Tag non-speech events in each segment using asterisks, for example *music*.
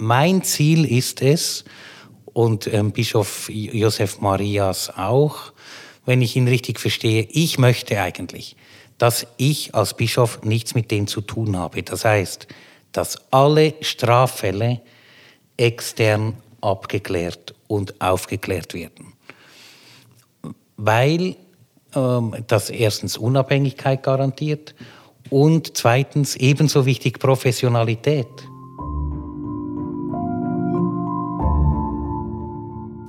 mein Ziel ist es, und ähm, Bischof Josef Marias auch, wenn ich ihn richtig verstehe, ich möchte eigentlich, dass ich als Bischof nichts mit dem zu tun habe. Das heißt, dass alle Straffälle extern abgeklärt und aufgeklärt werden. Weil ähm, das erstens Unabhängigkeit garantiert und zweitens ebenso wichtig Professionalität.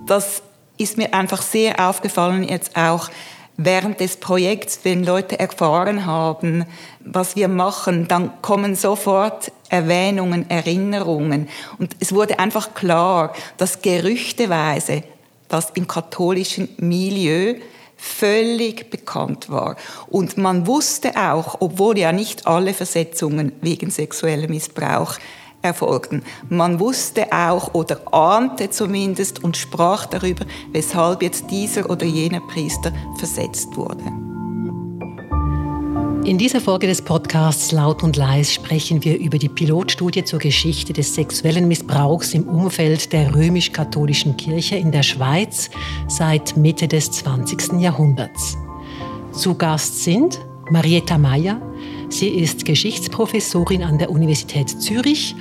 Das ist mir einfach sehr aufgefallen jetzt auch während des Projekts, wenn Leute erfahren haben, was wir machen, dann kommen sofort Erwähnungen, Erinnerungen. Und es wurde einfach klar, dass gerüchteweise das im katholischen Milieu völlig bekannt war. Und man wusste auch, obwohl ja nicht alle Versetzungen wegen sexueller Missbrauch erfolgten. Man wusste auch oder ahnte zumindest und sprach darüber, weshalb jetzt dieser oder jener Priester versetzt wurde. In dieser Folge des Podcasts Laut und Leis sprechen wir über die Pilotstudie zur Geschichte des sexuellen Missbrauchs im Umfeld der römisch-katholischen Kirche in der Schweiz seit Mitte des 20. Jahrhunderts. Zu Gast sind Marietta Meyer, Sie ist Geschichtsprofessorin an der Universität Zürich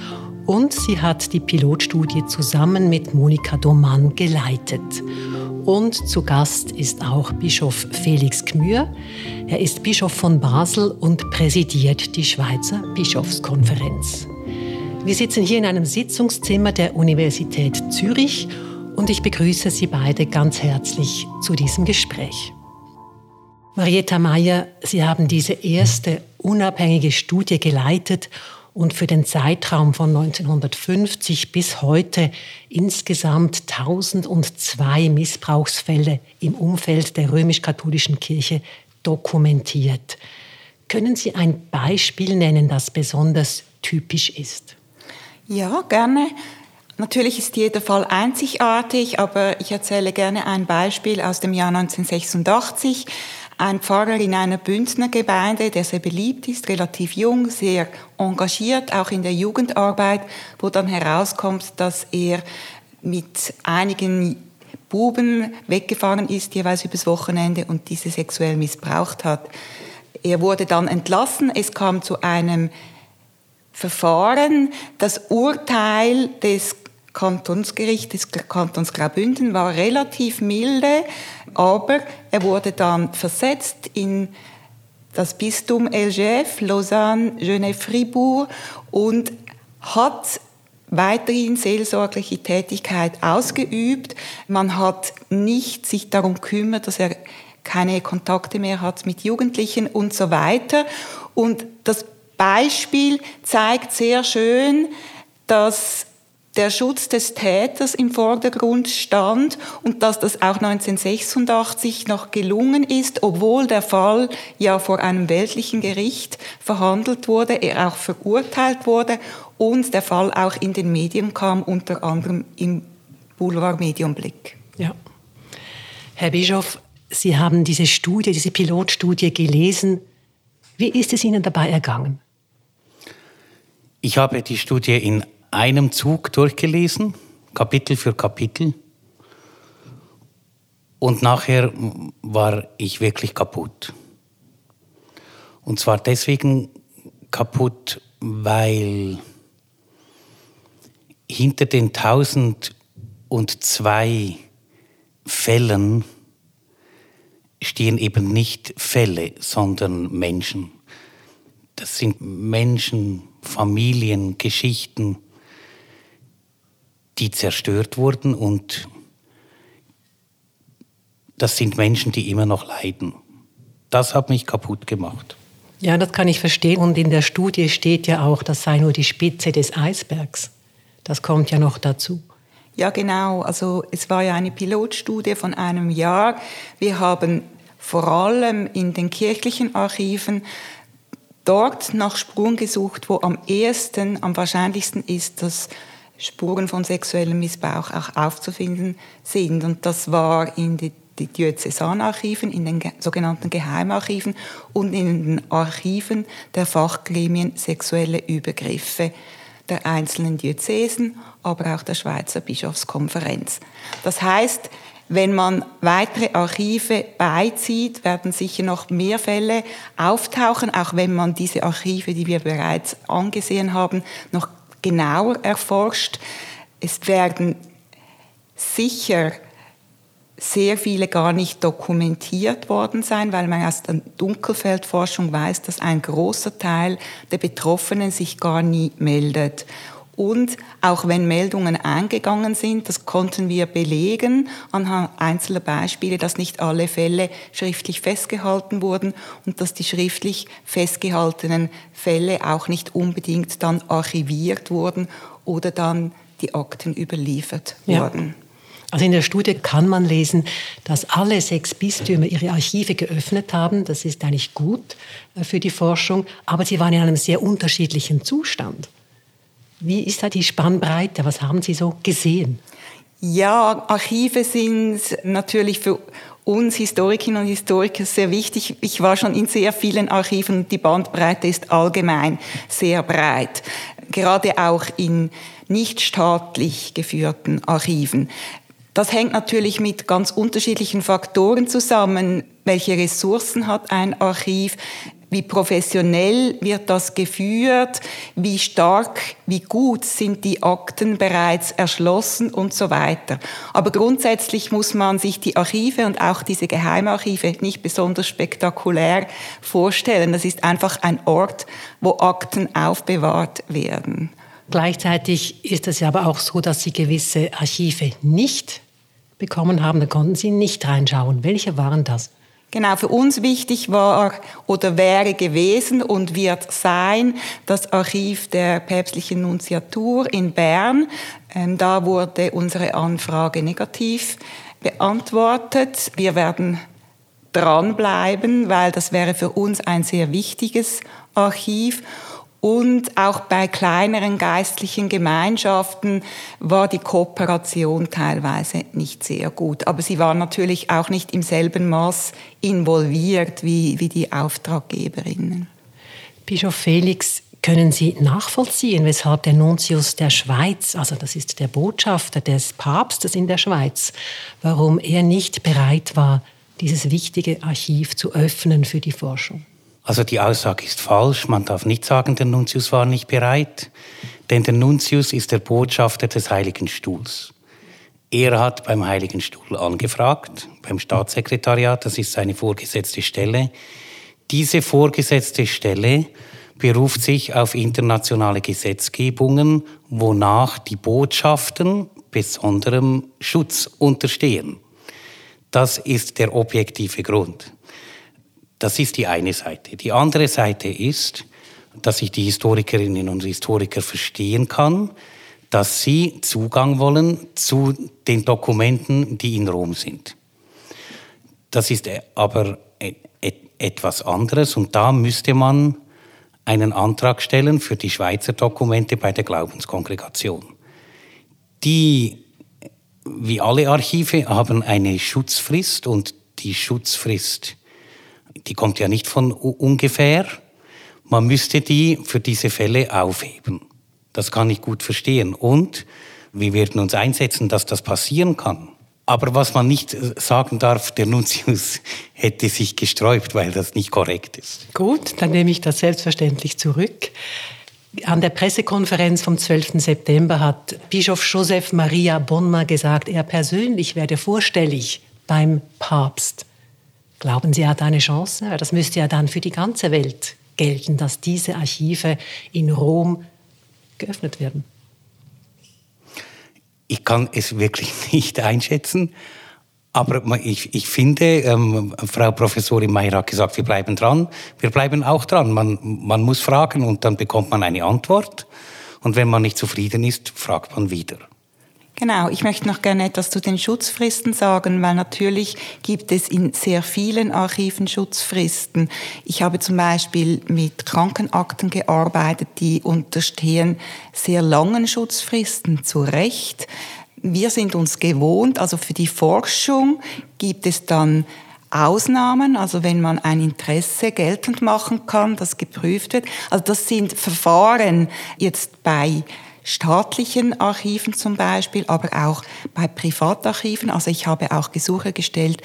und sie hat die Pilotstudie zusammen mit Monika Domann geleitet. Und zu Gast ist auch Bischof Felix Gmür. Er ist Bischof von Basel und präsidiert die Schweizer Bischofskonferenz. Wir sitzen hier in einem Sitzungszimmer der Universität Zürich und ich begrüße Sie beide ganz herzlich zu diesem Gespräch. Marietta Meyer, Sie haben diese erste unabhängige Studie geleitet und für den Zeitraum von 1950 bis heute insgesamt 1002 Missbrauchsfälle im Umfeld der römisch-katholischen Kirche dokumentiert. Können Sie ein Beispiel nennen, das besonders typisch ist? Ja, gerne. Natürlich ist jeder Fall einzigartig, aber ich erzähle gerne ein Beispiel aus dem Jahr 1986 ein Pfarrer in einer Bündner Gemeinde, der sehr beliebt ist, relativ jung, sehr engagiert, auch in der Jugendarbeit, wo dann herauskommt, dass er mit einigen Buben weggefahren ist, jeweils übers Wochenende und diese sexuell missbraucht hat. Er wurde dann entlassen. Es kam zu einem Verfahren. Das Urteil des Kantonsgericht des Kantons Graubünden war relativ milde, aber er wurde dann versetzt in das Bistum LGF, Lausanne, Genève-Fribourg und hat weiterhin seelsorgliche Tätigkeit ausgeübt. Man hat nicht sich darum gekümmert, dass er keine Kontakte mehr hat mit Jugendlichen und so weiter. Und das Beispiel zeigt sehr schön, dass der Schutz des Täters im Vordergrund stand und dass das auch 1986 noch gelungen ist, obwohl der Fall ja vor einem weltlichen Gericht verhandelt wurde, er auch verurteilt wurde und der Fall auch in den Medien kam, unter anderem im Boulevard Medienblick. Ja. Herr Bischof, Sie haben diese Studie, diese Pilotstudie gelesen. Wie ist es Ihnen dabei ergangen? Ich habe die Studie in einem Zug durchgelesen, Kapitel für Kapitel. Und nachher war ich wirklich kaputt. Und zwar deswegen kaputt, weil hinter den 1002 Fällen stehen eben nicht Fälle, sondern Menschen. Das sind Menschen, Familien, Geschichten, die zerstört wurden und das sind Menschen, die immer noch leiden. Das hat mich kaputt gemacht. Ja, das kann ich verstehen. Und in der Studie steht ja auch, das sei nur die Spitze des Eisbergs. Das kommt ja noch dazu. Ja, genau. Also es war ja eine Pilotstudie von einem Jahr. Wir haben vor allem in den kirchlichen Archiven dort nach Spuren gesucht, wo am ehesten, am wahrscheinlichsten ist, dass Spuren von sexuellem Missbrauch auch aufzufinden sind. Und das war in die Diözesanarchiven, in den sogenannten Geheimarchiven und in den Archiven der Fachgremien sexuelle Übergriffe. der einzelnen Diözesen, aber auch der Schweizer Bischofskonferenz. Das heißt, wenn man weitere Archive beizieht, werden sicher noch mehr Fälle auftauchen, auch wenn man diese Archive, die wir bereits angesehen haben, noch genauer erforscht. Es werden sicher sehr viele gar nicht dokumentiert worden sein, weil man aus der Dunkelfeldforschung weiß, dass ein großer Teil der Betroffenen sich gar nie meldet. Und auch wenn Meldungen eingegangen sind, das konnten wir belegen anhand einzelner Beispiele, dass nicht alle Fälle schriftlich festgehalten wurden und dass die schriftlich festgehaltenen Fälle auch nicht unbedingt dann archiviert wurden oder dann die Akten überliefert ja. wurden. Also in der Studie kann man lesen, dass alle sechs Bistümer ihre Archive geöffnet haben. Das ist eigentlich gut äh, für die Forschung, aber sie waren in einem sehr unterschiedlichen Zustand. Wie ist da die Spannbreite? Was haben Sie so gesehen? Ja, Archive sind natürlich für uns Historikerinnen und Historiker sehr wichtig. Ich war schon in sehr vielen Archiven die Bandbreite ist allgemein sehr breit. Gerade auch in nicht staatlich geführten Archiven. Das hängt natürlich mit ganz unterschiedlichen Faktoren zusammen. Welche Ressourcen hat ein Archiv? Wie professionell wird das geführt, wie stark, wie gut sind die Akten bereits erschlossen und so weiter. Aber grundsätzlich muss man sich die Archive und auch diese Geheimarchive nicht besonders spektakulär vorstellen. Das ist einfach ein Ort, wo Akten aufbewahrt werden. Gleichzeitig ist es ja aber auch so, dass Sie gewisse Archive nicht bekommen haben. Da konnten Sie nicht reinschauen. Welche waren das? Genau, für uns wichtig war oder wäre gewesen und wird sein das Archiv der päpstlichen Nunziatur in Bern. Ähm, da wurde unsere Anfrage negativ beantwortet. Wir werden dranbleiben, weil das wäre für uns ein sehr wichtiges Archiv. Und auch bei kleineren geistlichen Gemeinschaften war die Kooperation teilweise nicht sehr gut. Aber sie war natürlich auch nicht im selben Maß involviert wie, wie die Auftraggeberinnen. Bischof Felix, können Sie nachvollziehen, weshalb der Nuntius der Schweiz, also das ist der Botschafter des Papstes in der Schweiz, warum er nicht bereit war, dieses wichtige Archiv zu öffnen für die Forschung? Also die Aussage ist falsch. Man darf nicht sagen, der Nuntius war nicht bereit, denn der Nuntius ist der Botschafter des Heiligen Stuhls. Er hat beim Heiligen Stuhl angefragt, beim Staatssekretariat, das ist seine vorgesetzte Stelle. Diese vorgesetzte Stelle beruft sich auf internationale Gesetzgebungen, wonach die Botschaften besonderem Schutz unterstehen. Das ist der objektive Grund. Das ist die eine Seite. Die andere Seite ist, dass ich die Historikerinnen und Historiker verstehen kann, dass sie Zugang wollen zu den Dokumenten, die in Rom sind. Das ist aber etwas anderes und da müsste man einen Antrag stellen für die Schweizer Dokumente bei der Glaubenskongregation. Die, wie alle Archive, haben eine Schutzfrist und die Schutzfrist die kommt ja nicht von ungefähr. Man müsste die für diese Fälle aufheben. Das kann ich gut verstehen. Und wir werden uns einsetzen, dass das passieren kann. Aber was man nicht äh, sagen darf, der Nuntius *laughs* hätte sich gesträubt, weil das nicht korrekt ist. Gut, dann nehme ich das selbstverständlich zurück. An der Pressekonferenz vom 12. September hat Bischof Joseph Maria Bonma gesagt, er persönlich werde vorstellig beim Papst. Glauben Sie, er hat eine Chance? Das müsste ja dann für die ganze Welt gelten, dass diese Archive in Rom geöffnet werden. Ich kann es wirklich *laughs* nicht einschätzen. Aber ich, ich finde, ähm, Frau Professorin Meyer hat gesagt, wir bleiben dran. Wir bleiben auch dran. Man, man muss fragen und dann bekommt man eine Antwort. Und wenn man nicht zufrieden ist, fragt man wieder. Genau, ich möchte noch gerne etwas zu den Schutzfristen sagen, weil natürlich gibt es in sehr vielen Archiven Schutzfristen. Ich habe zum Beispiel mit Krankenakten gearbeitet, die unterstehen sehr langen Schutzfristen, zu Recht. Wir sind uns gewohnt, also für die Forschung gibt es dann Ausnahmen, also wenn man ein Interesse geltend machen kann, das geprüft wird. Also das sind Verfahren jetzt bei staatlichen Archiven zum Beispiel, aber auch bei Privatarchiven. Also ich habe auch Gesuche gestellt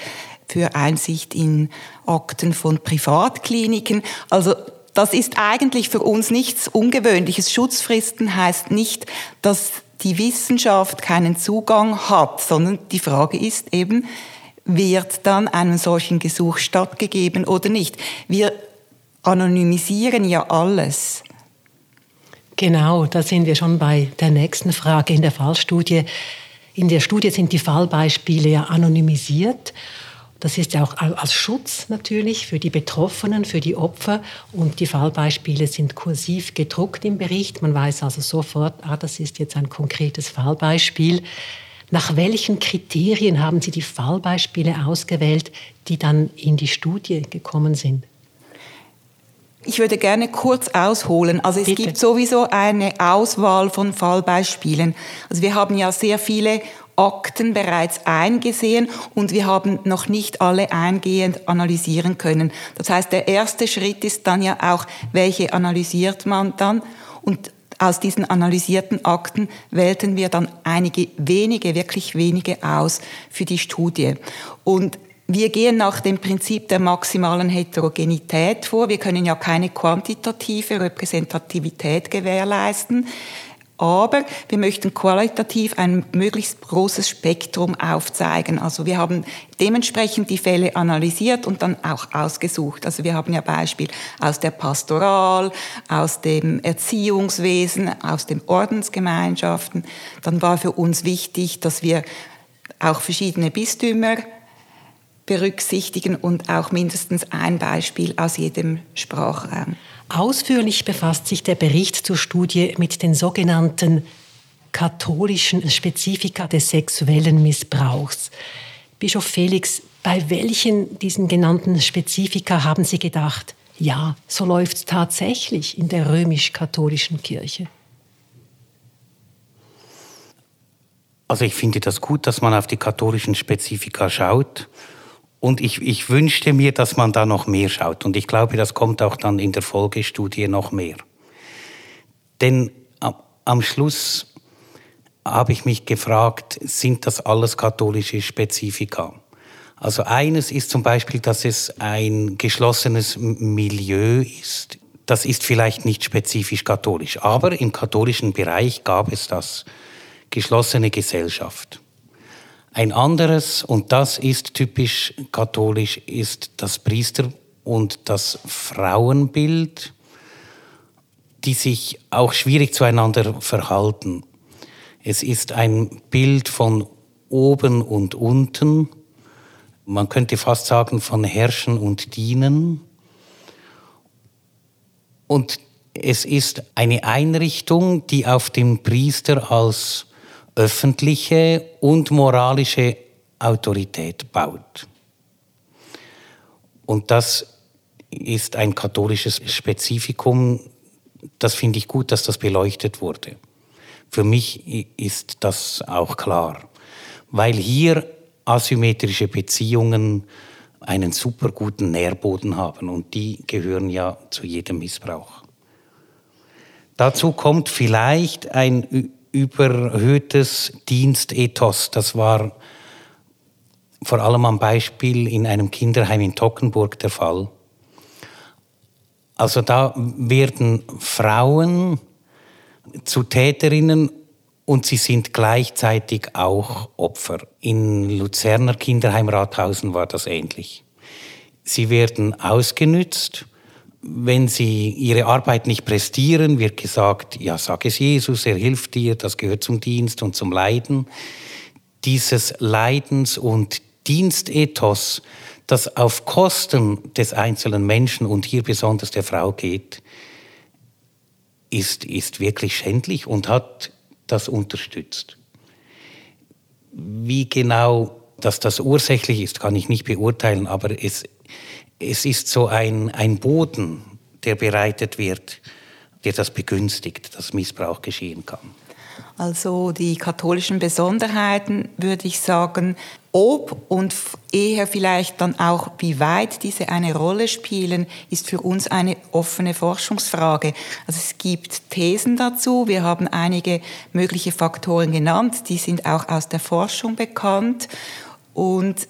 für Einsicht in Akten von Privatkliniken. Also das ist eigentlich für uns nichts Ungewöhnliches. Schutzfristen heißt nicht, dass die Wissenschaft keinen Zugang hat, sondern die Frage ist eben, wird dann einem solchen Gesuch stattgegeben oder nicht? Wir anonymisieren ja alles. Genau, da sind wir schon bei der nächsten Frage in der Fallstudie. In der Studie sind die Fallbeispiele ja anonymisiert. Das ist ja auch als Schutz natürlich für die Betroffenen, für die Opfer. Und die Fallbeispiele sind kursiv gedruckt im Bericht. Man weiß also sofort, ah, das ist jetzt ein konkretes Fallbeispiel. Nach welchen Kriterien haben Sie die Fallbeispiele ausgewählt, die dann in die Studie gekommen sind? Ich würde gerne kurz ausholen. Also es Bitte. gibt sowieso eine Auswahl von Fallbeispielen. Also wir haben ja sehr viele Akten bereits eingesehen und wir haben noch nicht alle eingehend analysieren können. Das heißt, der erste Schritt ist dann ja auch, welche analysiert man dann und aus diesen analysierten Akten wählten wir dann einige wenige, wirklich wenige aus für die Studie. Und wir gehen nach dem Prinzip der maximalen Heterogenität vor. Wir können ja keine quantitative Repräsentativität gewährleisten. Aber wir möchten qualitativ ein möglichst großes Spektrum aufzeigen. Also wir haben dementsprechend die Fälle analysiert und dann auch ausgesucht. Also wir haben ja Beispiel aus der Pastoral, aus dem Erziehungswesen, aus den Ordensgemeinschaften. Dann war für uns wichtig, dass wir auch verschiedene Bistümer berücksichtigen und auch mindestens ein Beispiel aus jedem Sprachraum. Ausführlich befasst sich der Bericht zur Studie mit den sogenannten katholischen Spezifika des sexuellen Missbrauchs. Bischof Felix, bei welchen diesen genannten Spezifika haben Sie gedacht, ja, so läuft es tatsächlich in der römisch-katholischen Kirche? Also ich finde das gut, dass man auf die katholischen Spezifika schaut. Und ich, ich wünschte mir, dass man da noch mehr schaut. Und ich glaube, das kommt auch dann in der Folgestudie noch mehr. Denn am Schluss habe ich mich gefragt, sind das alles katholische Spezifika? Also eines ist zum Beispiel, dass es ein geschlossenes Milieu ist. Das ist vielleicht nicht spezifisch katholisch, aber im katholischen Bereich gab es das. Geschlossene Gesellschaft. Ein anderes, und das ist typisch katholisch, ist das Priester- und das Frauenbild, die sich auch schwierig zueinander verhalten. Es ist ein Bild von oben und unten, man könnte fast sagen von Herrschen und Dienen. Und es ist eine Einrichtung, die auf dem Priester als öffentliche und moralische Autorität baut. Und das ist ein katholisches Spezifikum. Das finde ich gut, dass das beleuchtet wurde. Für mich ist das auch klar, weil hier asymmetrische Beziehungen einen super guten Nährboden haben und die gehören ja zu jedem Missbrauch. Dazu kommt vielleicht ein überhöhtes Dienstethos. Das war vor allem am Beispiel in einem Kinderheim in Tockenburg der Fall. Also da werden Frauen zu Täterinnen und sie sind gleichzeitig auch Opfer. In Luzerner Kinderheim Rathausen war das ähnlich. Sie werden ausgenützt wenn sie ihre Arbeit nicht prestieren, wird gesagt, ja, sag es Jesus, er hilft dir, das gehört zum Dienst und zum Leiden. Dieses Leidens- und Dienstethos, das auf Kosten des einzelnen Menschen und hier besonders der Frau geht, ist, ist wirklich schändlich und hat das unterstützt. Wie genau dass das ursächlich ist, kann ich nicht beurteilen, aber es, es ist so ein, ein Boden, der bereitet wird, der das begünstigt, dass Missbrauch geschehen kann. Also die katholischen Besonderheiten, würde ich sagen, ob und eher vielleicht dann auch, wie weit diese eine Rolle spielen, ist für uns eine offene Forschungsfrage. Also es gibt Thesen dazu. Wir haben einige mögliche Faktoren genannt. Die sind auch aus der Forschung bekannt. Und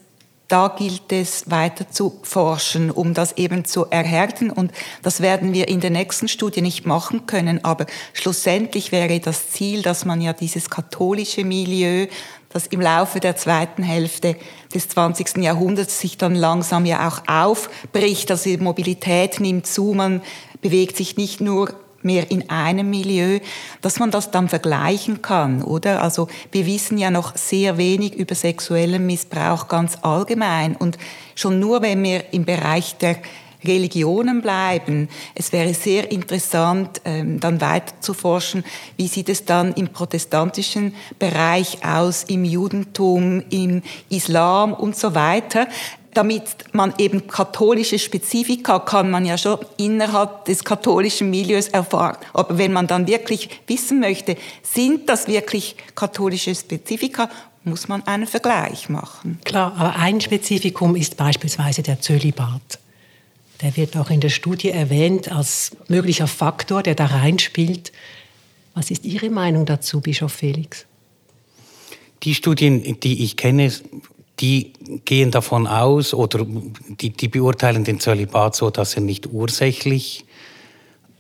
da gilt es weiter zu forschen, um das eben zu erhärten. Und das werden wir in der nächsten Studie nicht machen können. Aber schlussendlich wäre das Ziel, dass man ja dieses katholische Milieu, das im Laufe der zweiten Hälfte des 20. Jahrhunderts sich dann langsam ja auch aufbricht. Also die Mobilität nimmt zu, man bewegt sich nicht nur mehr in einem Milieu, dass man das dann vergleichen kann, oder? Also wir wissen ja noch sehr wenig über sexuellen Missbrauch ganz allgemein und schon nur wenn wir im Bereich der Religionen bleiben. Es wäre sehr interessant, ähm, dann weiter zu forschen, wie sieht es dann im protestantischen Bereich aus, im Judentum, im Islam und so weiter damit man eben katholische Spezifika kann man ja schon innerhalb des katholischen Milieus erfahren. Aber wenn man dann wirklich wissen möchte, sind das wirklich katholische Spezifika, muss man einen Vergleich machen. Klar, aber ein Spezifikum ist beispielsweise der Zölibat. Der wird auch in der Studie erwähnt als möglicher Faktor, der da reinspielt. Was ist Ihre Meinung dazu, Bischof Felix? Die Studien, die ich kenne, die gehen davon aus oder die, die beurteilen den Zölibat so, dass er nicht ursächlich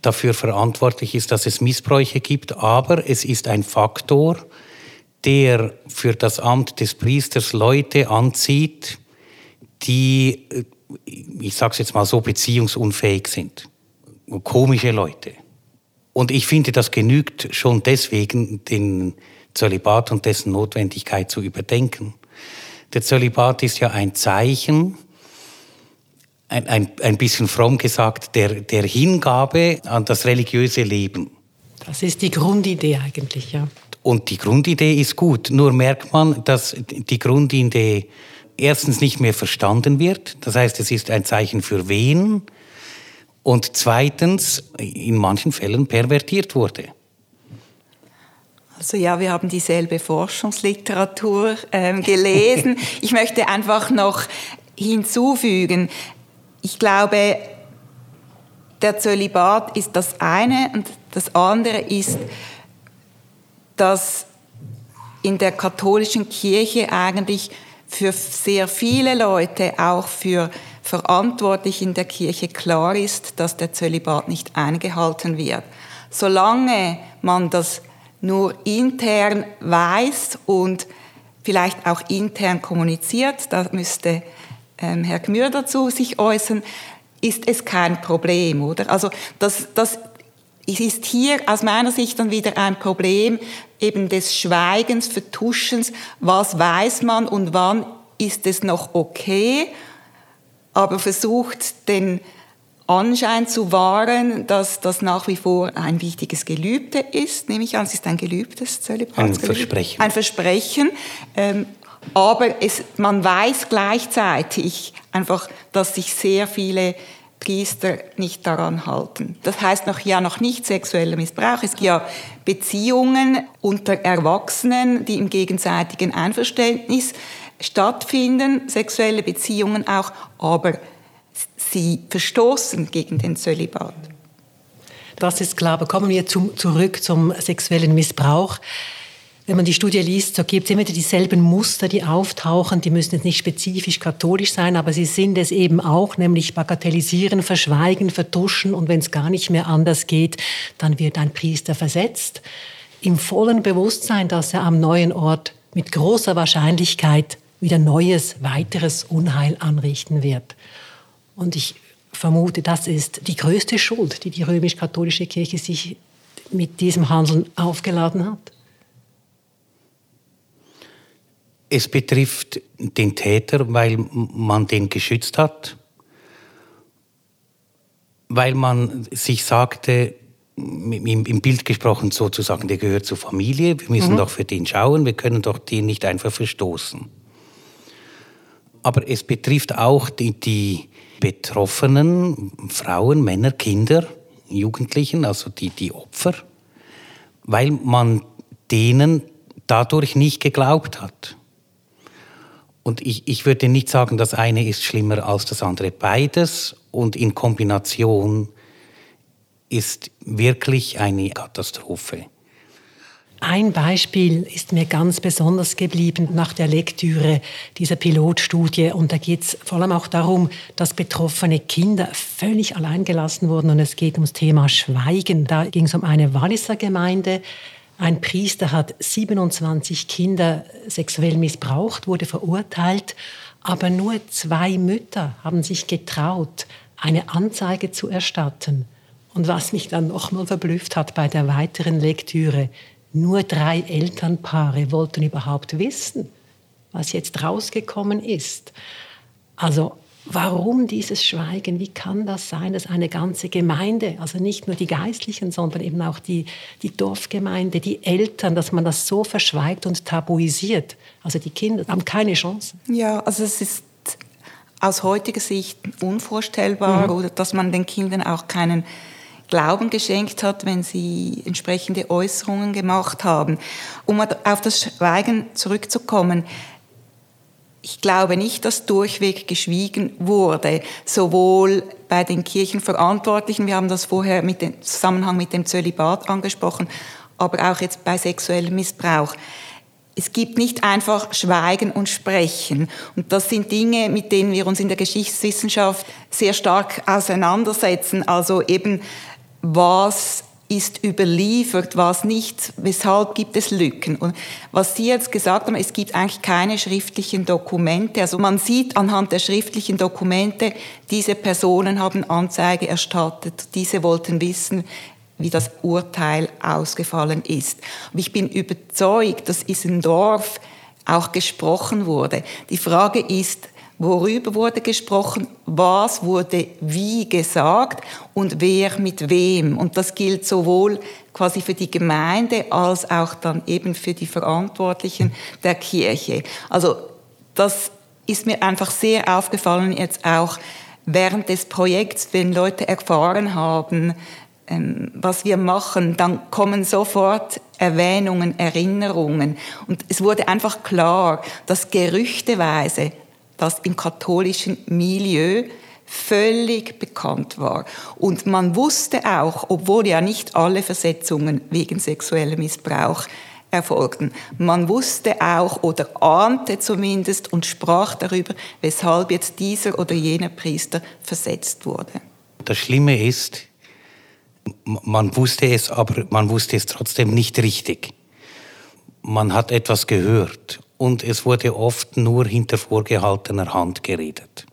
dafür verantwortlich ist, dass es Missbräuche gibt, aber es ist ein Faktor, der für das Amt des Priesters Leute anzieht, die, ich sage es jetzt mal so, beziehungsunfähig sind. Komische Leute. Und ich finde, das genügt schon deswegen, den Zölibat und dessen Notwendigkeit zu überdenken. Der Zölibat ist ja ein Zeichen, ein, ein, ein bisschen fromm gesagt, der, der Hingabe an das religiöse Leben. Das ist die Grundidee eigentlich, ja. Und die Grundidee ist gut, nur merkt man, dass die Grundidee erstens nicht mehr verstanden wird. Das heißt, es ist ein Zeichen für wen. Und zweitens in manchen Fällen pervertiert wurde. Also ja, wir haben dieselbe Forschungsliteratur ähm, gelesen. *laughs* ich möchte einfach noch hinzufügen, ich glaube, der Zölibat ist das eine und das andere ist, dass in der katholischen Kirche eigentlich für sehr viele Leute, auch für verantwortlich in der Kirche klar ist, dass der Zölibat nicht eingehalten wird. Solange man das nur intern weiß und vielleicht auch intern kommuniziert, da müsste ähm, Herr Gmür dazu sich äußern, ist es kein Problem, oder? Also das, das ist hier aus meiner Sicht dann wieder ein Problem eben des Schweigens, Vertuschens, was weiß man und wann ist es noch okay, aber versucht den Anschein zu wahren, dass das nach wie vor ein wichtiges Gelübde ist, nehme ich an, es ist ein gelübdes Zölibatsgelübde. Ein Versprechen. Ein Versprechen. Ähm, aber es, man weiß gleichzeitig einfach, dass sich sehr viele Priester nicht daran halten. Das heißt noch ja noch nicht sexueller Missbrauch. Es gibt ja Beziehungen unter Erwachsenen, die im gegenseitigen Einverständnis stattfinden, sexuelle Beziehungen auch, aber sie verstoßen gegen den Zölibat. Das ist klar. Aber kommen wir zum, zurück zum sexuellen Missbrauch. Wenn man die Studie liest, so gibt es immer dieselben Muster, die auftauchen. Die müssen jetzt nicht spezifisch katholisch sein, aber sie sind es eben auch, nämlich bagatellisieren, verschweigen, vertuschen und wenn es gar nicht mehr anders geht, dann wird ein Priester versetzt. Im vollen Bewusstsein, dass er am neuen Ort mit großer Wahrscheinlichkeit wieder neues, weiteres Unheil anrichten wird. Und ich vermute, das ist die größte Schuld, die die römisch-katholische Kirche sich mit diesem Handeln aufgeladen hat. Es betrifft den Täter, weil man den geschützt hat, weil man sich sagte, im, Bild gesprochen sozusagen, der gehört zur Familie, wir müssen mhm. doch für den schauen, wir können doch den nicht einfach verstoßen. Aber es betrifft auch die, die Betroffenen, Frauen, Männer, Kinder, Jugendlichen, also die, die Opfer, weil man denen dadurch nicht geglaubt hat. Und ich, ich würde nicht sagen, das eine ist schlimmer als das andere. Beides und in Kombination ist wirklich eine Katastrophe. Ein Beispiel ist mir ganz besonders geblieben nach der Lektüre dieser Pilotstudie. Und da geht es vor allem auch darum, dass betroffene Kinder völlig alleingelassen wurden. Und es geht ums Thema Schweigen. Da ging es um eine Walliser Gemeinde. Ein Priester hat 27 Kinder sexuell missbraucht, wurde verurteilt. Aber nur zwei Mütter haben sich getraut, eine Anzeige zu erstatten. Und was mich dann nochmal verblüfft hat bei der weiteren Lektüre, nur drei Elternpaare wollten überhaupt wissen, was jetzt rausgekommen ist. Also warum dieses Schweigen? Wie kann das sein, dass eine ganze Gemeinde, also nicht nur die Geistlichen, sondern eben auch die, die Dorfgemeinde, die Eltern, dass man das so verschweigt und tabuisiert? Also die Kinder haben keine Chance. Ja, also es ist aus heutiger Sicht unvorstellbar, mhm. oder dass man den Kindern auch keinen Glauben geschenkt hat, wenn sie entsprechende Äußerungen gemacht haben. Um auf das Schweigen zurückzukommen, ich glaube nicht, dass durchweg geschwiegen wurde, sowohl bei den Kirchenverantwortlichen, wir haben das vorher mit dem Zusammenhang mit dem Zölibat angesprochen, aber auch jetzt bei sexuellem Missbrauch. Es gibt nicht einfach Schweigen und Sprechen. Und das sind Dinge, mit denen wir uns in der Geschichtswissenschaft sehr stark auseinandersetzen. Also eben was ist überliefert, was nicht, weshalb gibt es Lücken. Und was Sie jetzt gesagt haben, es gibt eigentlich keine schriftlichen Dokumente. Also man sieht anhand der schriftlichen Dokumente, diese Personen haben Anzeige erstattet, diese wollten wissen, wie das Urteil ausgefallen ist. Und ich bin überzeugt, dass in Dorf auch gesprochen wurde. Die Frage ist, Worüber wurde gesprochen? Was wurde wie gesagt? Und wer mit wem? Und das gilt sowohl quasi für die Gemeinde als auch dann eben für die Verantwortlichen der Kirche. Also das ist mir einfach sehr aufgefallen jetzt auch während des Projekts, wenn Leute erfahren haben, ähm, was wir machen, dann kommen sofort Erwähnungen, Erinnerungen. Und es wurde einfach klar, dass gerüchteweise das im katholischen Milieu völlig bekannt war. Und man wusste auch, obwohl ja nicht alle Versetzungen wegen sexuellem Missbrauch erfolgten, man wusste auch oder ahnte zumindest und sprach darüber, weshalb jetzt dieser oder jener Priester versetzt wurde. Das Schlimme ist, man wusste es, aber man wusste es trotzdem nicht richtig. Man hat etwas gehört und es wurde oft nur hinter vorgehaltener Hand geredet.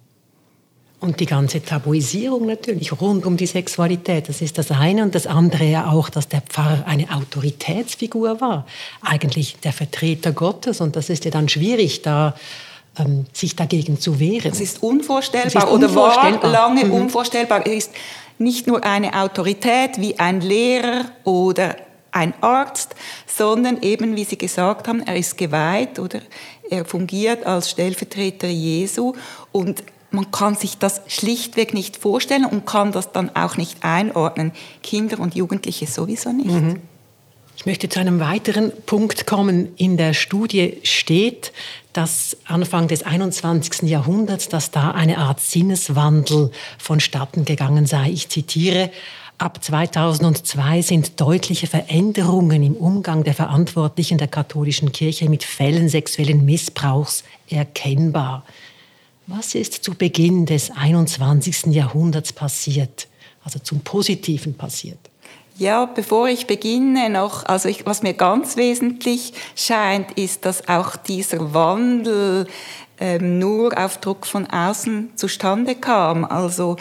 Und die ganze Tabuisierung natürlich rund um die Sexualität, das ist das eine. Und das andere ja auch, dass der Pfarrer eine Autoritätsfigur war. Eigentlich der Vertreter Gottes. Und das ist ja dann schwierig, da ähm, sich dagegen zu wehren. Das ist unvorstellbar, ist unvorstellbar. oder war lange mhm. unvorstellbar. Er ist nicht nur eine Autorität wie ein Lehrer oder ein Arzt, sondern eben, wie Sie gesagt haben, er ist geweiht oder er fungiert als Stellvertreter Jesu und man kann sich das schlichtweg nicht vorstellen und kann das dann auch nicht einordnen. Kinder und Jugendliche sowieso nicht. Mhm. Ich möchte zu einem weiteren Punkt kommen. In der Studie steht, dass Anfang des 21. Jahrhunderts, dass da eine Art Sinneswandel vonstatten gegangen sei. Ich zitiere, Ab 2002 sind deutliche Veränderungen im Umgang der Verantwortlichen der katholischen Kirche mit Fällen sexuellen Missbrauchs erkennbar. Was ist zu Beginn des 21. Jahrhunderts passiert, also zum Positiven passiert? Ja, bevor ich beginne noch, also ich, was mir ganz wesentlich scheint, ist, dass auch dieser Wandel ähm, nur auf Druck von außen zustande kam. Also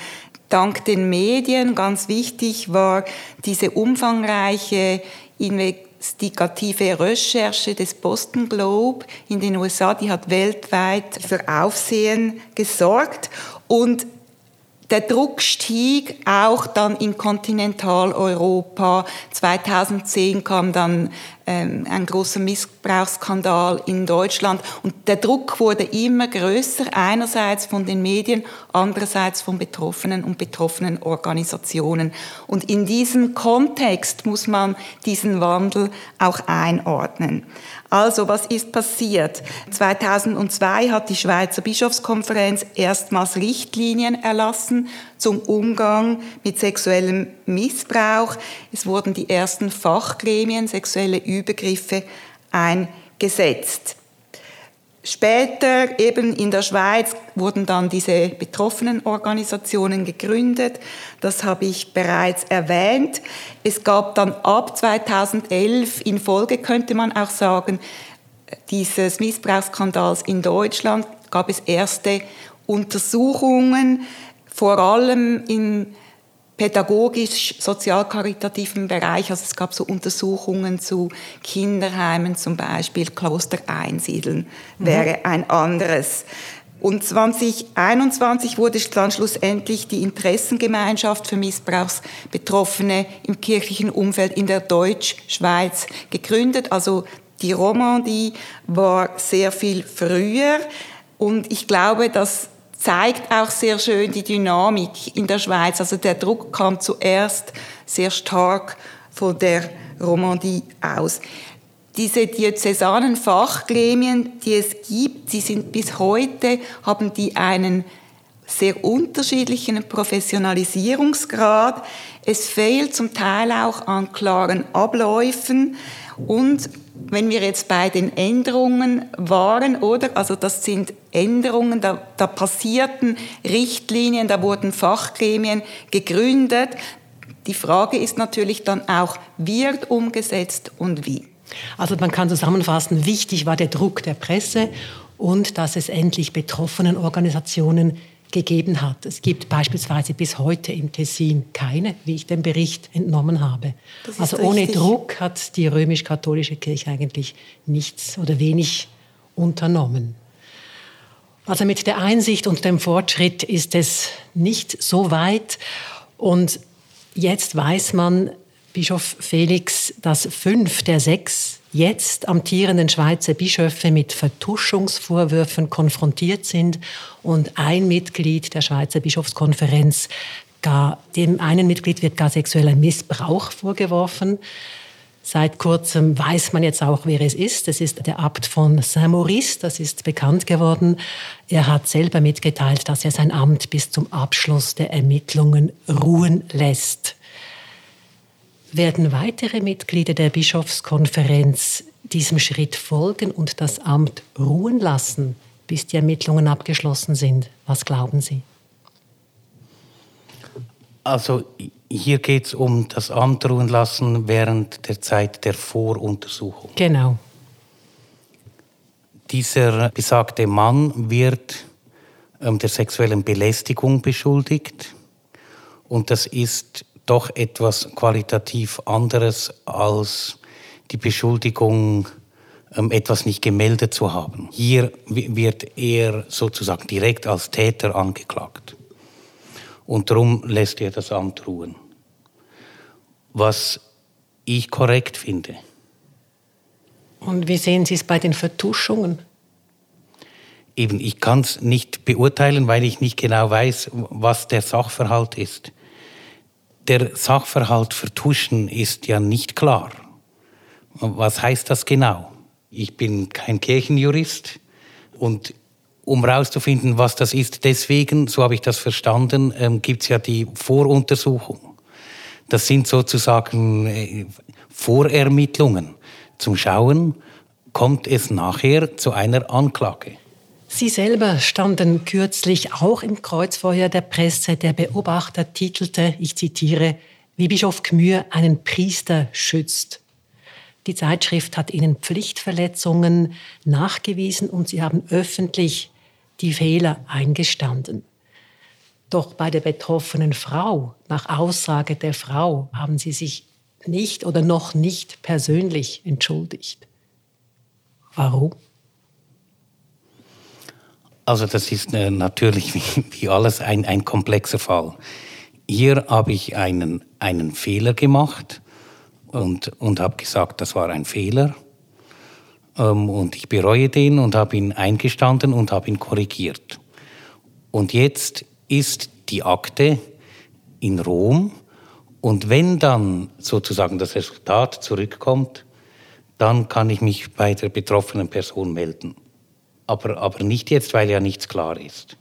dank den Medien ganz wichtig war diese umfangreiche investigative Recherche des Boston Globe in den USA, die hat weltweit für Aufsehen gesorgt. Und der Druck stieg auch dann in Kontinentaleuropa. 2010 kam dann ähm, ein großer Missbrauchsskandal in Deutschland. Und der Druck wurde immer größer, einerseits von den Medien, andererseits von Betroffenen und betroffenen Organisationen. Und in diesem Kontext muss man diesen Wandel auch einordnen. Also, was ist passiert? 2002 hat die Schweizer Bischofskonferenz erstmals Richtlinien erlassen zum Umgang mit sexuellem Missbrauch. Es wurden die ersten Fachgremien sexuelle Übergriffe eingesetzt. Später eben in der Schweiz wurden dann diese betroffenen Organisationen gegründet. Das habe ich bereits erwähnt. Es gab dann ab 2011 in Folge, könnte man auch sagen, dieses Missbrauchsskandals in Deutschland gab es erste Untersuchungen, vor allem in pädagogisch-sozial-karitativen Bereich. Also es gab so Untersuchungen zu Kinderheimen zum Beispiel, Kloster einsiedeln mhm. wäre ein anderes. Und 2021 wurde dann schlussendlich die Interessengemeinschaft für Missbrauchsbetroffene im kirchlichen Umfeld in der Deutschschweiz gegründet. Also die Romandie war sehr viel früher. Und ich glaube, dass zeigt auch sehr schön die Dynamik in der Schweiz. Also der Druck kam zuerst sehr stark von der Romandie aus. Diese diözesanen Fachgremien, die es gibt, die sind bis heute, haben die einen sehr unterschiedlichen Professionalisierungsgrad. Es fehlt zum Teil auch an klaren Abläufen und wenn wir jetzt bei den Änderungen waren, oder? Also das sind Änderungen, da, da passierten Richtlinien, da wurden Fachgremien gegründet. Die Frage ist natürlich dann auch, wird umgesetzt und wie? Also man kann zusammenfassen, wichtig war der Druck der Presse und dass es endlich betroffenen Organisationen gegeben hat. Es gibt beispielsweise bis heute im Tessin keine, wie ich den Bericht entnommen habe. Also ohne richtig. Druck hat die römisch-katholische Kirche eigentlich nichts oder wenig unternommen. Also mit der Einsicht und dem Fortschritt ist es nicht so weit. Und jetzt weiß man, Bischof Felix, dass fünf der sechs jetzt amtierenden Schweizer Bischöfe mit Vertuschungsvorwürfen konfrontiert sind und ein Mitglied der Schweizer Bischofskonferenz gar, dem einen Mitglied wird gar sexueller Missbrauch vorgeworfen. Seit kurzem weiß man jetzt auch, wer es ist. Es ist der Abt von Saint-Maurice, das ist bekannt geworden. Er hat selber mitgeteilt, dass er sein Amt bis zum Abschluss der Ermittlungen ruhen lässt. Werden weitere Mitglieder der Bischofskonferenz diesem Schritt folgen und das Amt ruhen lassen, bis die Ermittlungen abgeschlossen sind? Was glauben Sie? Also hier geht es um das Amt ruhen lassen während der Zeit der Voruntersuchung. Genau. Dieser besagte Mann wird ähm, der sexuellen Belästigung beschuldigt und das ist doch etwas qualitativ anderes als die Beschuldigung, ähm, etwas nicht gemeldet zu haben. Hier wird er sozusagen direkt als Täter angeklagt. Und darum lässt er das Amt ruhen. Was ich korrekt finde. Und wie sehen Sie es bei den Vertuschungen? Eben, ich kann es nicht beurteilen, weil ich nicht genau weiß, was der Sachverhalt ist der Sachverhalt vertuschen ist ja nicht klar. Was heißt das genau? Ich bin kein Kirchenjurist und um herauszufinden, was das ist, deswegen, so habe ich das verstanden, ähm, gibt es ja die Voruntersuchung. Das sind sozusagen äh, Vorermittlungen zum Schauen, kommt es nachher zu einer Anklage. Sie selber standen kürzlich auch im Kreuzfeuer der Presse. Der Beobachter titelte, ich zitiere, wie Bischof Gmür einen Priester schützt. Die Zeitschrift hat ihnen Pflichtverletzungen nachgewiesen und sie haben öffentlich die Fehler eingestanden. Doch bei der betroffenen Frau, nach Aussage der Frau, haben sie sich nicht oder noch nicht persönlich entschuldigt. Warum? Also das ist äh, natürlich wie, wie alles ein, ein komplexer Fall. Hier habe ich einen, einen Fehler gemacht und, und habe gesagt, das war ein Fehler. Ähm, und ich bereue den und habe ihn eingestanden und habe ihn korrigiert. Und jetzt ist die Akte in Rom. Und wenn dann sozusagen das Resultat zurückkommt, dann kann ich mich bei der betroffenen Person melden. Aber, aber nicht jetzt, weil ja nichts klar ist.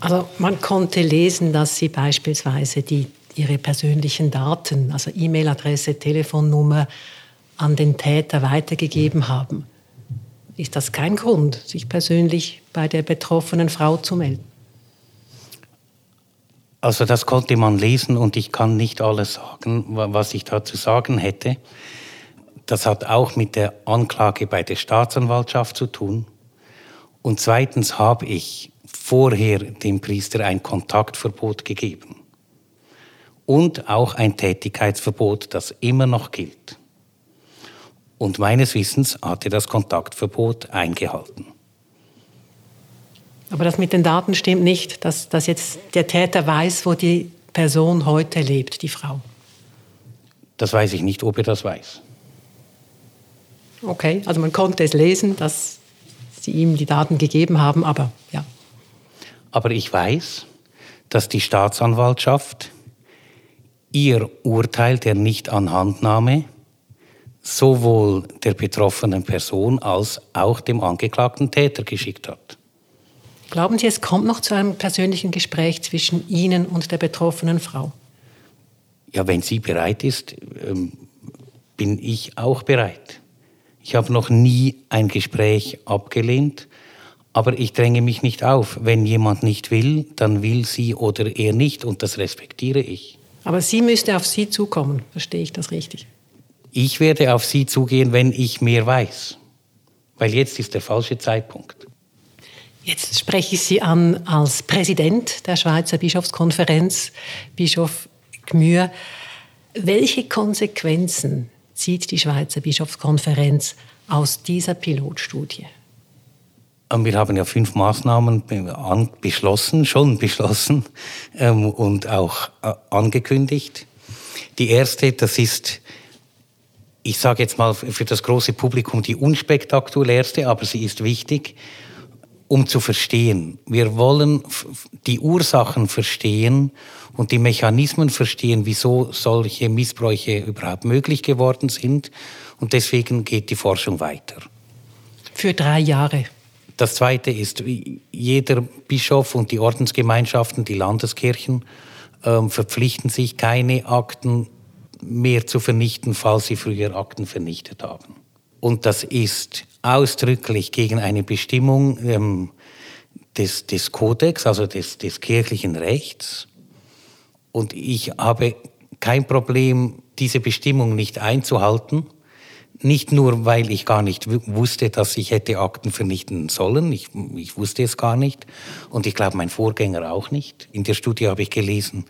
Also man konnte lesen, dass Sie beispielsweise die, Ihre persönlichen Daten, also E-Mail-Adresse, Telefonnummer, an den Täter weitergegeben haben. Ist das kein Grund, sich persönlich bei der betroffenen Frau zu melden? Also das konnte man lesen und ich kann nicht alles sagen, was ich dazu sagen hätte. Das hat auch mit der Anklage bei der Staatsanwaltschaft zu tun. Und zweitens habe ich vorher dem Priester ein Kontaktverbot gegeben und auch ein Tätigkeitsverbot, das immer noch gilt. Und meines Wissens hat er das Kontaktverbot eingehalten. Aber das mit den Daten stimmt nicht, dass, dass jetzt der Täter weiß, wo die Person heute lebt, die Frau. Das weiß ich nicht, ob er das weiß. Okay, also man konnte es lesen, dass Sie ihm die Daten gegeben haben, aber ja. Aber ich weiß, dass die Staatsanwaltschaft ihr Urteil der Nichtanhandnahme sowohl der betroffenen Person als auch dem angeklagten Täter geschickt hat. Glauben Sie, es kommt noch zu einem persönlichen Gespräch zwischen Ihnen und der betroffenen Frau? Ja, wenn sie bereit ist, ähm, bin ich auch bereit. Ich habe noch nie ein Gespräch abgelehnt, aber ich dränge mich nicht auf. Wenn jemand nicht will, dann will sie oder er nicht und das respektiere ich. Aber sie müsste auf Sie zukommen, verstehe ich das richtig? Ich werde auf sie zugehen, wenn ich mehr weiß, weil jetzt ist der falsche Zeitpunkt. Jetzt spreche ich Sie an als Präsident der Schweizer Bischofskonferenz, Bischof Gmür. Welche Konsequenzen zieht die Schweizer Bischofskonferenz aus dieser Pilotstudie? Wir haben ja fünf Maßnahmen beschlossen, schon beschlossen ähm, und auch äh, angekündigt. Die erste, das ist, ich sage jetzt mal für das große Publikum die unspektakulärste, aber sie ist wichtig um zu verstehen. Wir wollen die Ursachen verstehen und die Mechanismen verstehen, wieso solche Missbräuche überhaupt möglich geworden sind. Und deswegen geht die Forschung weiter. Für drei Jahre. Das Zweite ist, jeder Bischof und die Ordensgemeinschaften, die Landeskirchen, äh, verpflichten sich, keine Akten mehr zu vernichten, falls sie früher Akten vernichtet haben. Und das ist ausdrücklich gegen eine Bestimmung ähm, des, des Kodex, also des, des kirchlichen Rechts. Und ich habe kein Problem, diese Bestimmung nicht einzuhalten. Nicht nur, weil ich gar nicht wusste, dass ich hätte Akten vernichten sollen. Ich, ich wusste es gar nicht. Und ich glaube, mein Vorgänger auch nicht. In der Studie habe ich gelesen,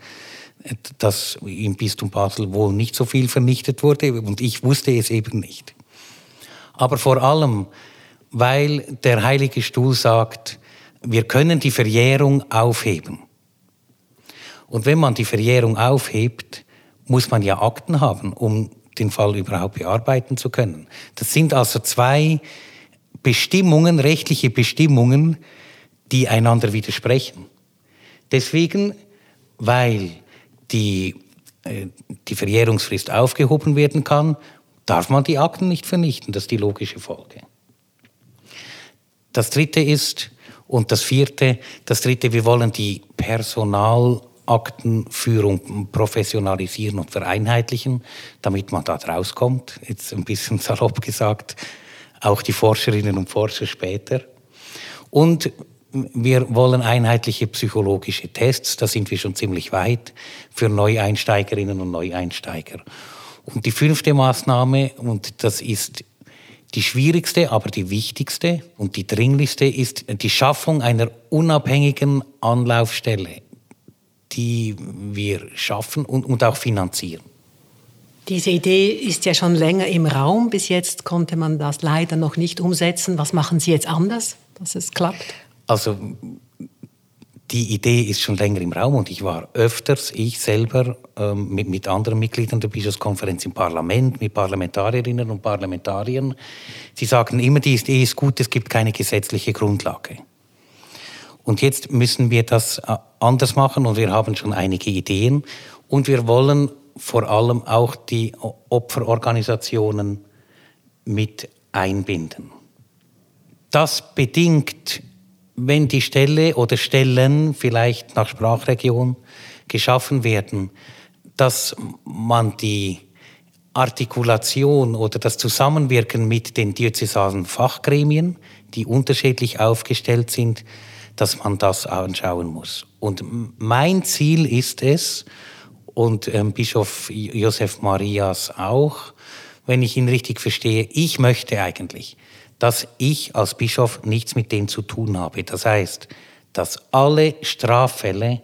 dass im Bistum Basel wohl nicht so viel vernichtet wurde. Und ich wusste es eben nicht. Aber vor allem, weil der Heilige Stuhl sagt, wir können die Verjährung aufheben. Und wenn man die Verjährung aufhebt, muss man ja Akten haben, um den Fall überhaupt bearbeiten zu können. Das sind also zwei Bestimmungen, rechtliche Bestimmungen, die einander widersprechen. Deswegen, weil die, äh, die Verjährungsfrist aufgehoben werden kann, darf man die Akten nicht vernichten. Das ist die logische Folge. Das dritte ist, und das vierte, das dritte, wir wollen die Personalaktenführung professionalisieren und vereinheitlichen, damit man da rauskommt. Jetzt ein bisschen *laughs* salopp gesagt, auch die Forscherinnen und Forscher später. Und wir wollen einheitliche psychologische Tests, da sind wir schon ziemlich weit, für Neueinsteigerinnen und Neueinsteiger. Und die fünfte Maßnahme, und das ist die schwierigste, aber die wichtigste und die dringlichste, ist die Schaffung einer unabhängigen Anlaufstelle, die wir schaffen und, und auch finanzieren. Diese Idee ist ja schon länger im Raum. Bis jetzt konnte man das leider noch nicht umsetzen. Was machen Sie jetzt anders, dass es klappt? Also die Idee ist schon länger im Raum und ich war öfters, ich selber, ähm, mit, mit anderen Mitgliedern der Bischofskonferenz im Parlament, mit Parlamentarierinnen und Parlamentariern. Sie sagen immer, die Idee ist gut, es gibt keine gesetzliche Grundlage. Und jetzt müssen wir das äh, anders machen und wir haben schon einige Ideen und wir wollen vor allem auch die Opferorganisationen mit einbinden. Das bedingt wenn die Stelle oder Stellen vielleicht nach Sprachregion geschaffen werden, dass man die Artikulation oder das Zusammenwirken mit den diözesalen Fachgremien, die unterschiedlich aufgestellt sind, dass man das anschauen muss. Und mein Ziel ist es, und ähm, Bischof Josef Marias auch, wenn ich ihn richtig verstehe, ich möchte eigentlich, dass ich als Bischof nichts mit dem zu tun habe. Das heißt, dass alle Straffälle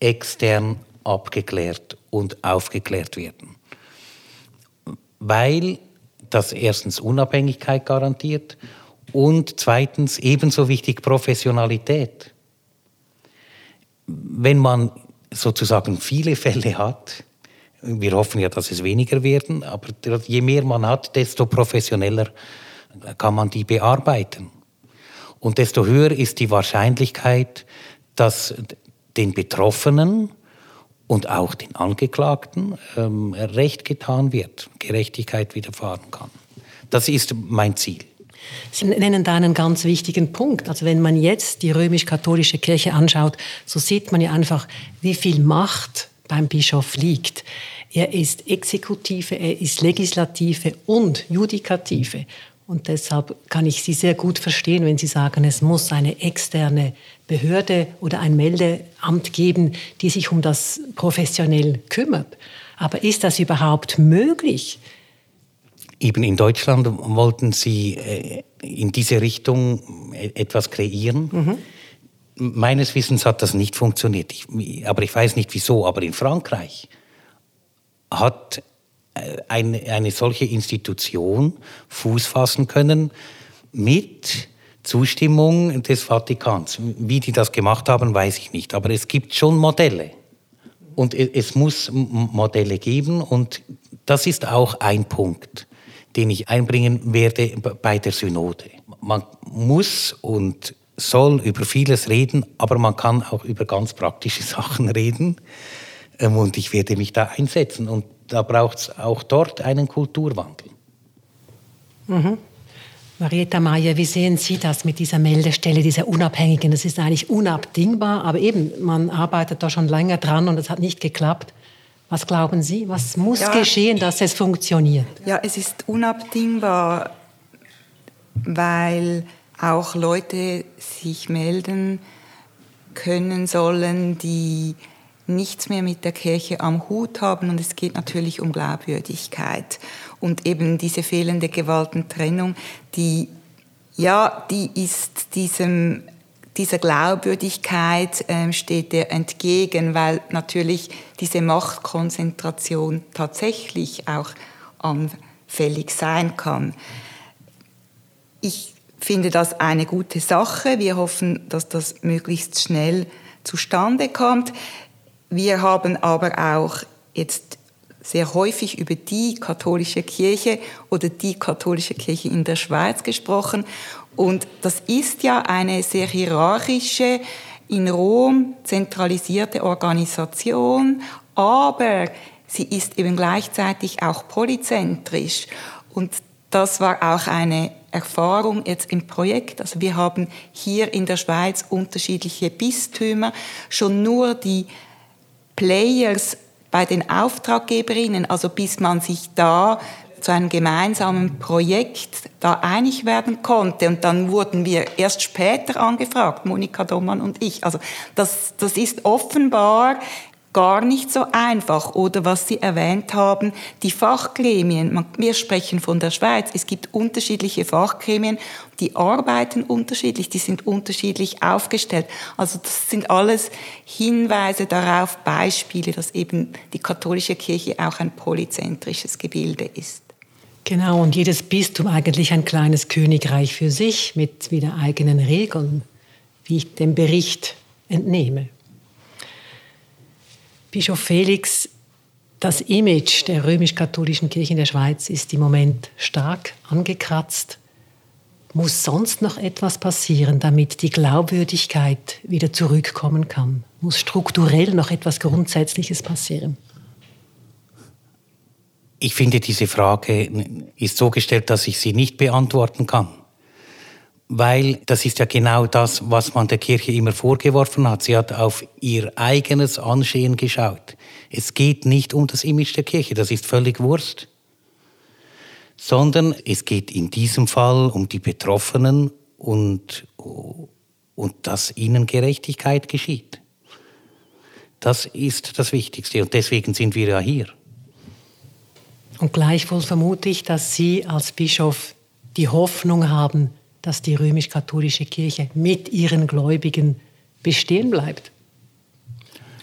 extern abgeklärt und aufgeklärt werden. Weil das erstens Unabhängigkeit garantiert und zweitens ebenso wichtig Professionalität. Wenn man sozusagen viele Fälle hat, wir hoffen ja, dass es weniger werden, aber je mehr man hat, desto professioneller kann man die bearbeiten. Und desto höher ist die Wahrscheinlichkeit, dass den Betroffenen und auch den Angeklagten ähm, Recht getan wird, Gerechtigkeit widerfahren kann. Das ist mein Ziel. Sie nennen da einen ganz wichtigen Punkt. Also wenn man jetzt die römisch-katholische Kirche anschaut, so sieht man ja einfach, wie viel Macht beim Bischof liegt. Er ist Exekutive, er ist Legislative und Judikative. Und deshalb kann ich Sie sehr gut verstehen, wenn Sie sagen, es muss eine externe Behörde oder ein Meldeamt geben, die sich um das professionell kümmert. Aber ist das überhaupt möglich? Eben in Deutschland wollten Sie äh, in diese Richtung e-, etwas kreieren. Mhm. Meines Wissens hat das nicht funktioniert. Ich, aber ich weiß nicht wieso. Aber in Frankreich hat eine, eine solche Institution Fuß fassen können mit Zustimmung des Vatikans. Wie die das gemacht haben, weiß ich nicht. Aber es gibt schon Modelle. Und es muss Modelle geben. Und das ist auch ein Punkt, den ich einbringen werde bei der Synode. Man muss und soll über vieles reden, aber man kann auch über ganz praktische *laughs* Sachen reden. Ähm, und ich werde mich da einsetzen. Und da braucht es auch dort einen Kulturwandel. Mhm. Marietta Mayer, wie sehen Sie das mit dieser Meldestelle, dieser Unabhängigen? Das ist eigentlich unabdingbar, aber eben, man arbeitet da schon länger dran und es hat nicht geklappt. Was glauben Sie? Was muss ja, geschehen, dass es funktioniert? Ja, es ist unabdingbar, weil auch Leute sich melden können sollen, die nichts mehr mit der Kirche am Hut haben und es geht natürlich um Glaubwürdigkeit und eben diese fehlende Gewaltentrennung, die ja, die ist diesem dieser Glaubwürdigkeit äh, steht er entgegen, weil natürlich diese Machtkonzentration tatsächlich auch anfällig sein kann. Ich finde das eine gute Sache. Wir hoffen, dass das möglichst schnell zustande kommt. Wir haben aber auch jetzt sehr häufig über die katholische Kirche oder die katholische Kirche in der Schweiz gesprochen. Und das ist ja eine sehr hierarchische, in Rom zentralisierte Organisation, aber sie ist eben gleichzeitig auch polyzentrisch. Und das war auch eine Erfahrung jetzt im Projekt. Also wir haben hier in der Schweiz unterschiedliche Bistümer. Schon nur die Players bei den Auftraggeberinnen, also bis man sich da zu einem gemeinsamen Projekt da einig werden konnte. Und dann wurden wir erst später angefragt, Monika Dommann und ich. Also das, das ist offenbar gar nicht so einfach. Oder was Sie erwähnt haben, die Fachgremien. Wir sprechen von der Schweiz. Es gibt unterschiedliche Fachgremien, die arbeiten unterschiedlich, die sind unterschiedlich aufgestellt. Also das sind alles Hinweise darauf, Beispiele, dass eben die katholische Kirche auch ein polyzentrisches Gebilde ist. Genau, und jedes Bistum eigentlich ein kleines Königreich für sich mit wieder eigenen Regeln, wie ich den Bericht entnehme. Bischof Felix, das Image der römisch-katholischen Kirche in der Schweiz ist im Moment stark angekratzt. Muss sonst noch etwas passieren, damit die Glaubwürdigkeit wieder zurückkommen kann? Muss strukturell noch etwas Grundsätzliches passieren? Ich finde, diese Frage ist so gestellt, dass ich sie nicht beantworten kann. Weil das ist ja genau das, was man der Kirche immer vorgeworfen hat. Sie hat auf ihr eigenes Ansehen geschaut. Es geht nicht um das Image der Kirche, das ist völlig Wurst sondern es geht in diesem Fall um die Betroffenen und, und dass ihnen Gerechtigkeit geschieht. Das ist das Wichtigste und deswegen sind wir ja hier. Und gleichwohl vermute ich, dass Sie als Bischof die Hoffnung haben, dass die römisch-katholische Kirche mit ihren Gläubigen bestehen bleibt.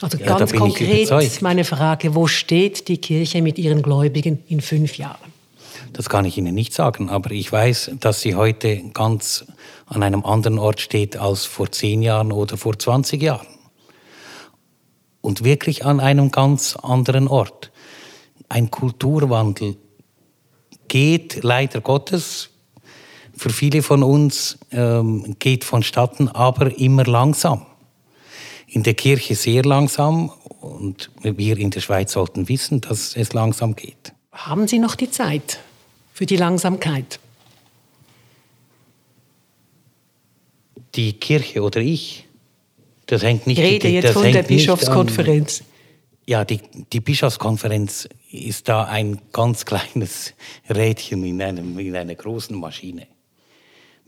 Also ja, ganz konkret meine Frage, wo steht die Kirche mit ihren Gläubigen in fünf Jahren? Das kann ich Ihnen nicht sagen, aber ich weiß, dass sie heute ganz an einem anderen Ort steht als vor zehn Jahren oder vor 20 Jahren. Und wirklich an einem ganz anderen Ort. Ein Kulturwandel geht leider Gottes für viele von uns ähm, geht vonstatten, aber immer langsam. In der Kirche sehr langsam und wir in der Schweiz sollten wissen, dass es langsam geht. Haben Sie noch die Zeit? für die Langsamkeit? Die Kirche oder ich, das hängt nicht... Ich rede jetzt von der Bischofskonferenz. An, ja, die, die Bischofskonferenz ist da ein ganz kleines Rädchen in, einem, in einer großen Maschine.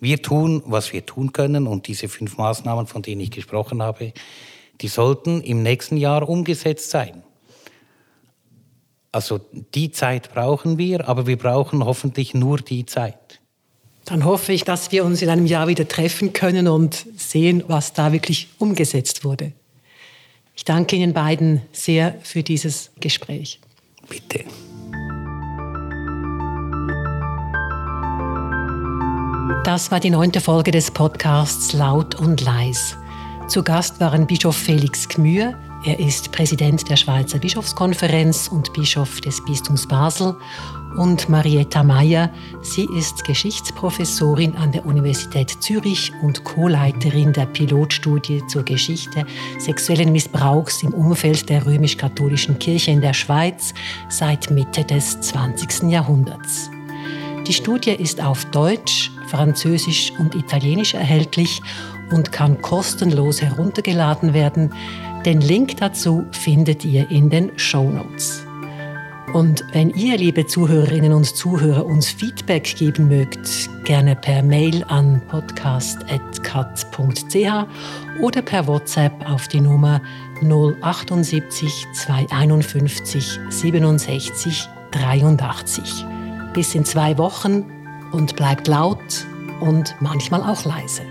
Wir tun, was wir tun können und diese fünf Maßnahmen, von denen ich gesprochen habe, die sollten im nächsten Jahr umgesetzt sein. Also die Zeit brauchen wir, aber wir brauchen hoffentlich nur die Zeit. Dann hoffe ich, dass wir uns in einem Jahr wieder treffen können und sehen, was da wirklich umgesetzt wurde. Ich danke Ihnen beiden sehr für dieses Gespräch. Bitte. Das war die neunte Folge des Podcasts Laut und Leis. Zu Gast waren Bischof Felix Gmür, er ist Präsident der Schweizer Bischofskonferenz und Bischof des Bistums Basel. Und Marietta Meyer, sie ist Geschichtsprofessorin an der Universität Zürich und Co-Leiterin der Pilotstudie zur Geschichte sexuellen Missbrauchs im Umfeld der römisch-katholischen Kirche in der Schweiz seit Mitte des 20. Jahrhunderts. Die Studie ist auf Deutsch, Französisch und Italienisch erhältlich und kann kostenlos heruntergeladen werden. Den Link dazu findet ihr in den Show Notes. Und wenn ihr, liebe Zuhörerinnen und Zuhörer, uns Feedback geben mögt, gerne per Mail an podcast.kat.ch oder per WhatsApp auf die Nummer 078 251 67 83. Bis in zwei Wochen und bleibt laut und manchmal auch leise.